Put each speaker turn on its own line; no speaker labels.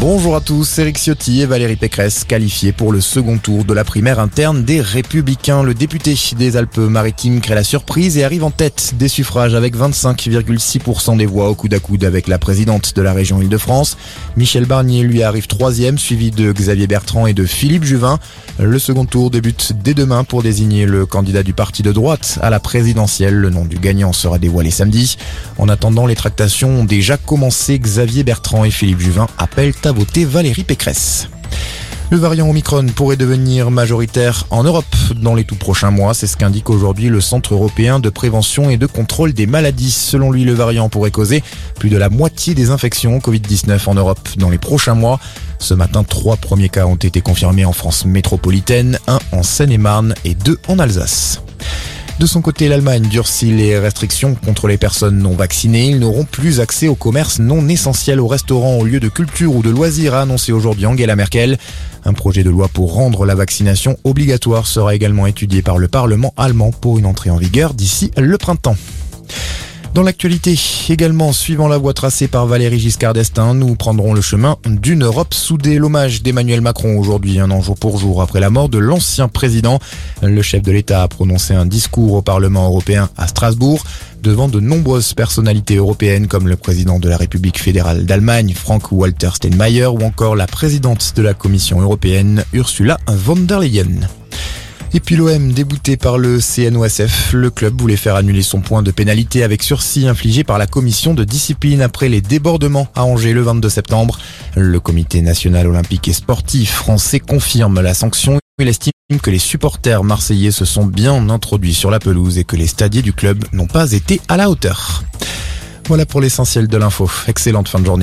Bonjour à tous, Eric Ciotti et Valérie Pécresse qualifiés pour le second tour de la primaire interne des Républicains. Le député des Alpes-Maritimes crée la surprise et arrive en tête des suffrages avec 25,6% des voix au coude à coude avec la présidente de la région Île-de-France. Michel Barnier lui arrive troisième, suivi de Xavier Bertrand et de Philippe Juvin. Le second tour débute dès demain pour désigner le candidat du parti de droite à la présidentielle. Le nom du gagnant sera dévoilé samedi. En attendant, les tractations ont déjà commencé. Xavier Bertrand et Philippe Juvin appellent voter Valérie Pécresse. Le variant Omicron pourrait devenir majoritaire en Europe dans les tout prochains mois. C'est ce qu'indique aujourd'hui le Centre européen de prévention et de contrôle des maladies. Selon lui, le variant pourrait causer plus de la moitié des infections Covid-19 en Europe dans les prochains mois. Ce matin, trois premiers cas ont été confirmés en France métropolitaine, un en Seine-et-Marne et deux en Alsace. De son côté, l'Allemagne durcit les restrictions contre les personnes non vaccinées. Ils n'auront plus accès au commerce non essentiel aux restaurants, aux lieux de culture ou de loisirs, a annoncé aujourd'hui Angela Merkel. Un projet de loi pour rendre la vaccination obligatoire sera également étudié par le Parlement allemand pour une entrée en vigueur d'ici le printemps. Dans l'actualité, également suivant la voie tracée par Valérie Giscard d'Estaing, nous prendrons le chemin d'une Europe soudée. L'hommage d'Emmanuel Macron aujourd'hui, un an jour pour jour après la mort de l'ancien président. Le chef de l'État a prononcé un discours au Parlement européen à Strasbourg devant de nombreuses personnalités européennes comme le président de la République fédérale d'Allemagne, Frank-Walter Steinmeier, ou encore la présidente de la Commission européenne, Ursula von der Leyen. Et puis l'OM, débouté par le CNOSF, le club voulait faire annuler son point de pénalité avec sursis infligé par la commission de discipline après les débordements à Angers le 22 septembre. Le comité national olympique et sportif français confirme la sanction. Il estime que les supporters marseillais se sont bien introduits sur la pelouse et que les stadiers du club n'ont pas été à la hauteur. Voilà pour l'essentiel de l'info. Excellente fin de journée.